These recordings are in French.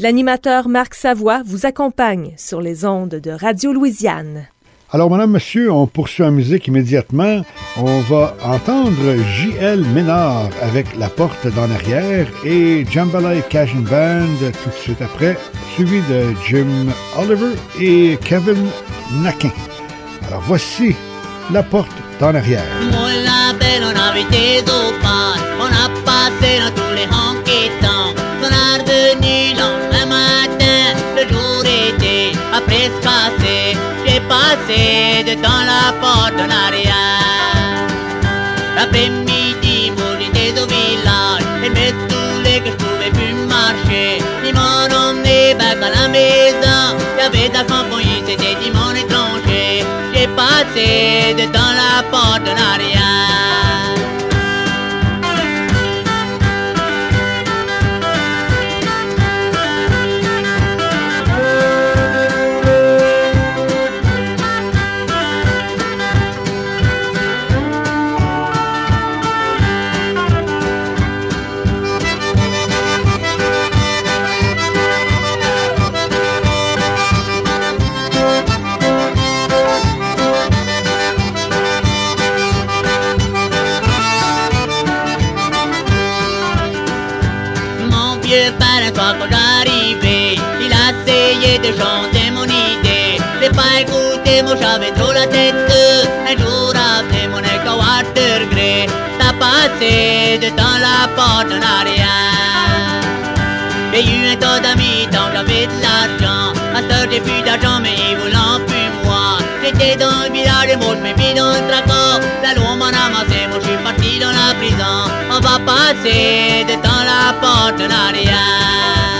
L'animateur Marc Savoie vous accompagne sur les ondes de Radio Louisiane. Alors, madame, monsieur, on poursuit en musique immédiatement. On va entendre J.L. Ménard avec La Porte d'en arrière et Jambalaya Cajun Band tout de suite après, suivi de Jim Oliver et Kevin Nakin. Alors, voici La Porte d'en arrière. On l'appelle, on avait des on a passé dans tous les matin, le jour était après se passer. J'ai passé devant la porte en arrière. L'après-midi, moi j'étais au village. Et me saoulait que je pouvais plus marcher. Ils m'ont emmené back à la maison. Y'avait de c'était dimanche étranger. J'ai passé devant la porte en arrière. Moi j'avais trop la tête. Un jour après mon écho de regret, t'as passé de dans la porte en. J'ai eu un tas d'amis tant j'avais de l'argent. Ma soeur j'ai plus d'argent mais ils voulaient plus moi. J'étais dans le village et moi je mis dans le tracot. La loi m'en a amassé, moi je suis parti dans la prison. On va passer de dans la porte en arrière.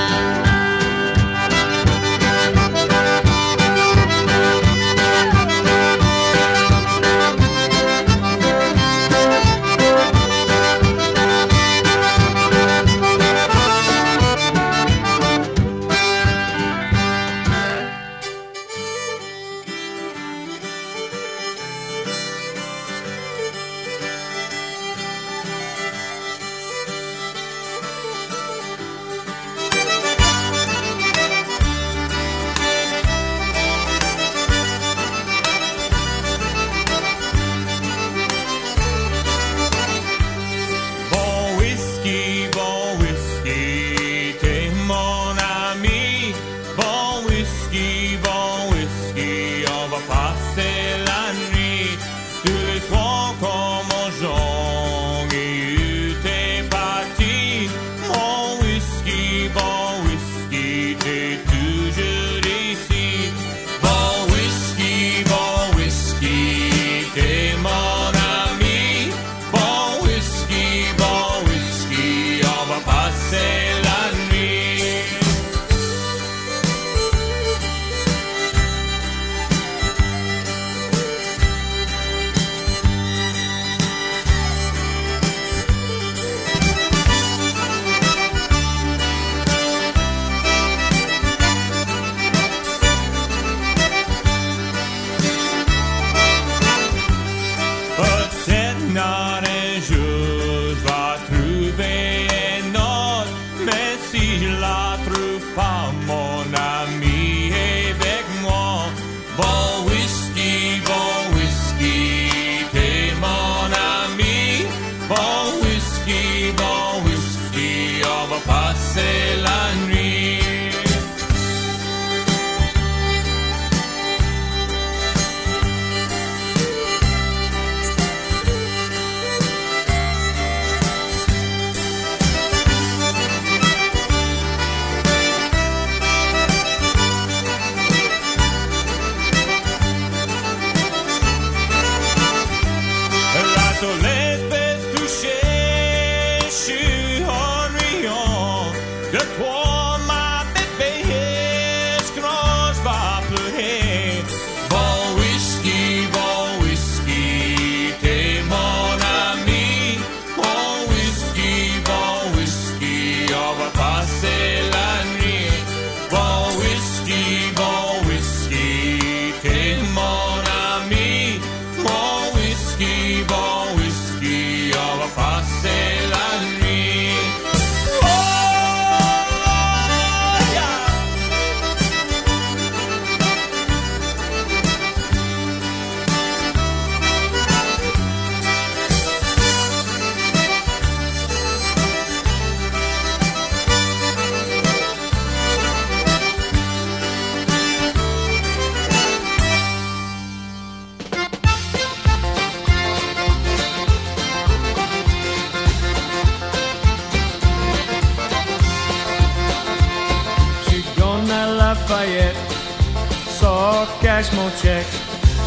Cache mon chèque.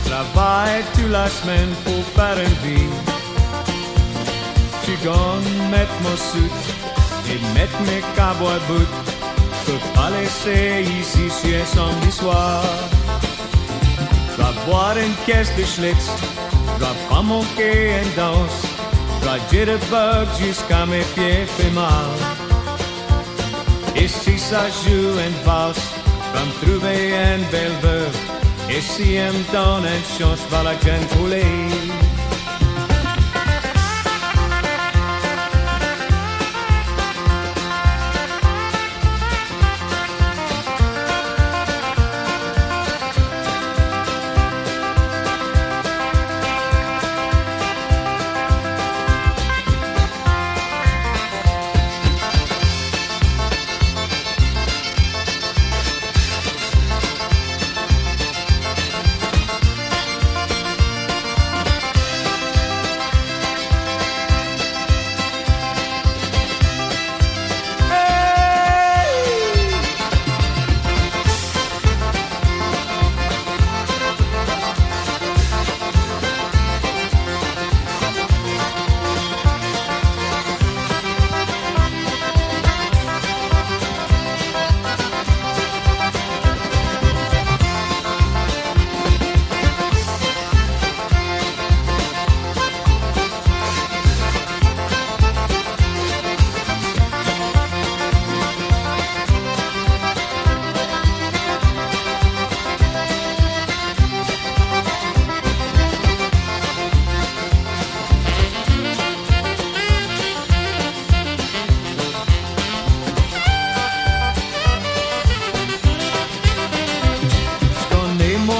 Travaille toute la semaine pour faire une vie. Tu gagnes mettre mon soute et mettre mes cowboy boots. Peux pas laisser ici sur un samedi soir. Je vais boire une caisse de Schlitz. Je vais pas manquer une danse. Je vais jitterbug jusqu'à mes pieds fait mal. Et si ça joue une valse, je me trouver une belle veuve. Et si elle me donne une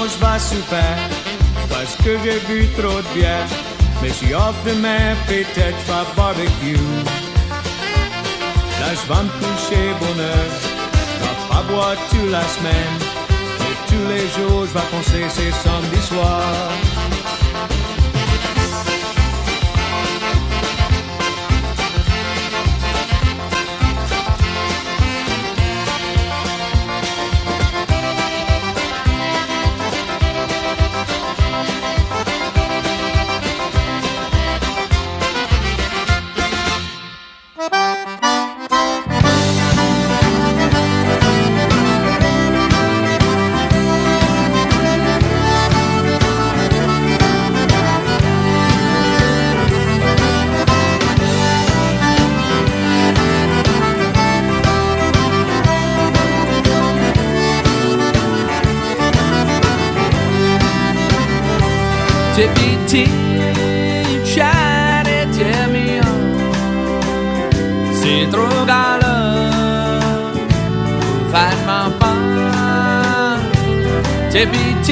chance, va la jeune couler. j'ai bu trop de bière. Mais si offre demain, peut-être pas barbecue. Là, je vais me coucher bonheur. Je vais pas boire toute la semaine. Et tous les jours, je vais penser c'est samedi soir. Teach You try tear me on. See through love, find my mind. TBT,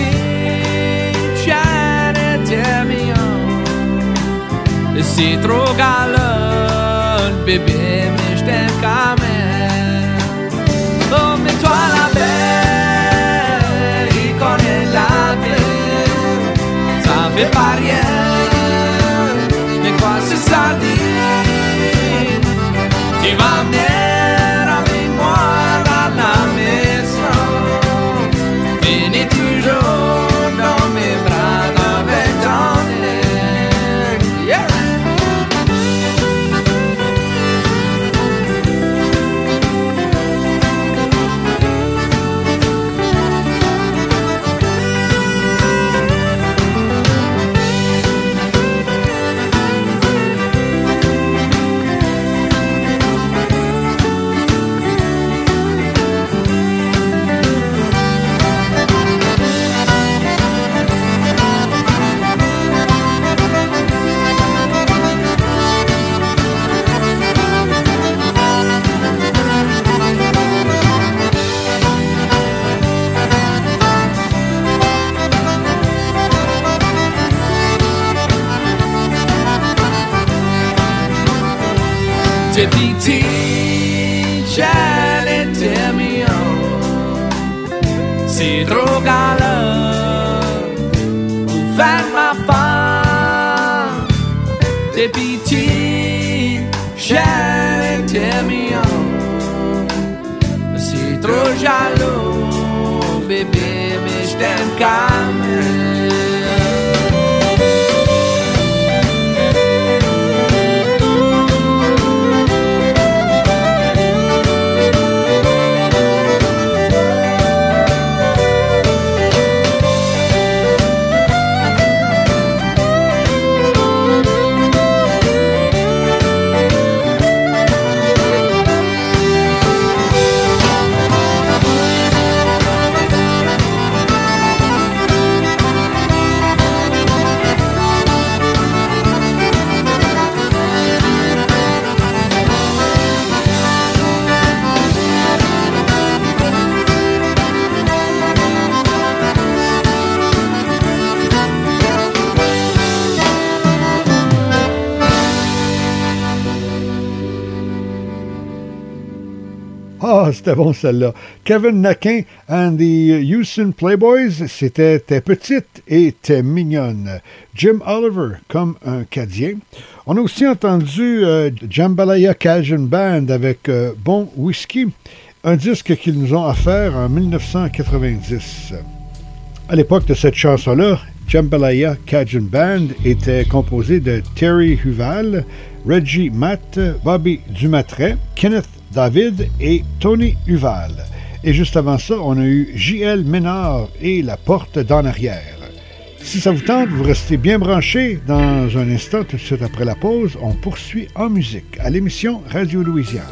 you try to tear me on. See through love, baby, me stämmer. ces drogues-là Ouvert ma part. Des pitiés J'étais mignon C'est trop jaloux Bébé, mais je t'aime quand Ah, c'était bon celle-là. Kevin Naquin and the Houston Playboys, c'était T'es petite et T'es mignonne. Jim Oliver comme un Cadien. On a aussi entendu euh, Jambalaya Cajun Band avec euh, Bon Whisky, un disque qu'ils nous ont offert en 1990. À l'époque de cette chanson-là, Jambalaya Cajun Band était composé de Terry Huval, Reggie Matt, Bobby Dumatret, Kenneth David et Tony Huval. Et juste avant ça, on a eu J.L. Ménard et La Porte d'en arrière. Si ça vous tente, vous restez bien branchés. Dans un instant, tout de suite après la pause, on poursuit en musique à l'émission Radio Louisiane.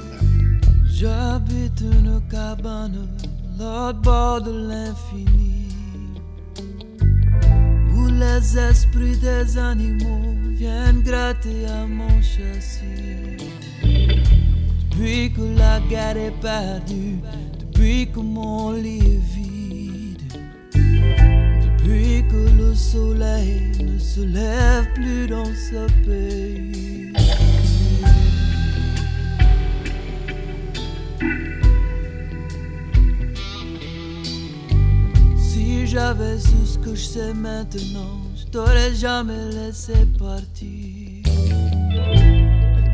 Où les esprits des animaux viennent gratter à mon châssis. Depuis que la guerre est perdue, depuis que mon lit est vide, depuis que le soleil ne se lève plus dans ce pays. Si j'avais su ce que je sais maintenant, je t'aurais jamais laissé partir.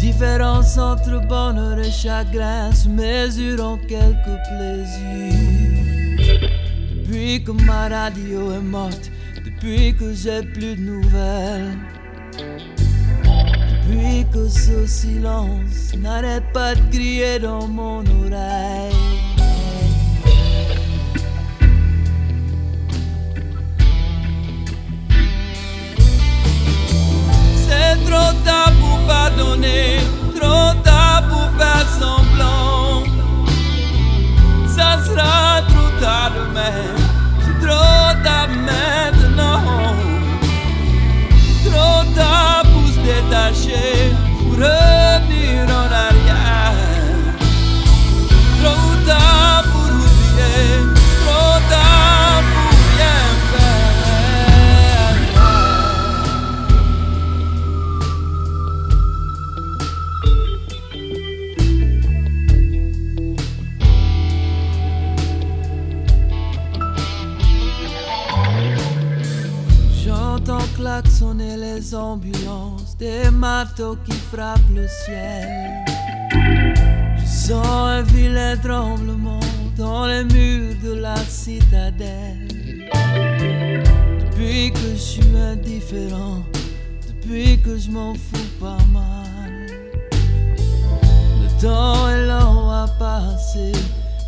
Différence entre bonheur et chagrin se mesure en quelques plaisirs. Depuis que ma radio est morte, depuis que j'ai plus de nouvelles. Depuis que ce silence n'arrête pas de crier dans mon oreille. C'est trop tard pour pardonner, trop tard pour faire semblant. Les ambulances, des marteaux qui frappent le ciel. Je sens un vilain tremblement dans les murs de la citadelle. Depuis que je suis indifférent, depuis que je m'en fous pas mal. Le temps est lent à passer,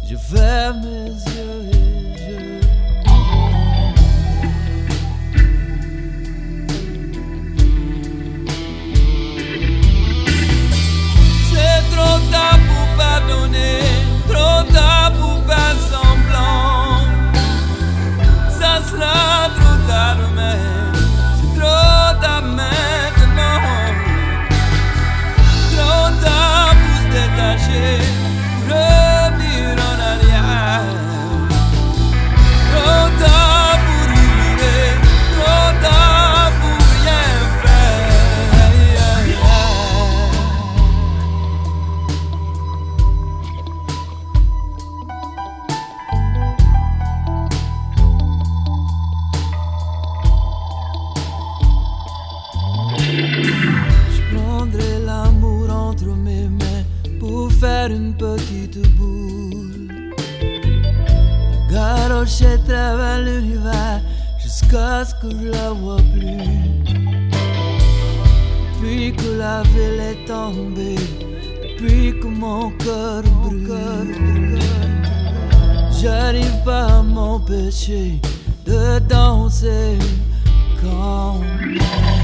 je ferme mes yeux et je Que la ville est tombée, depuis que mon cœur brûle, j'arrive pas à m'empêcher de danser comme elle.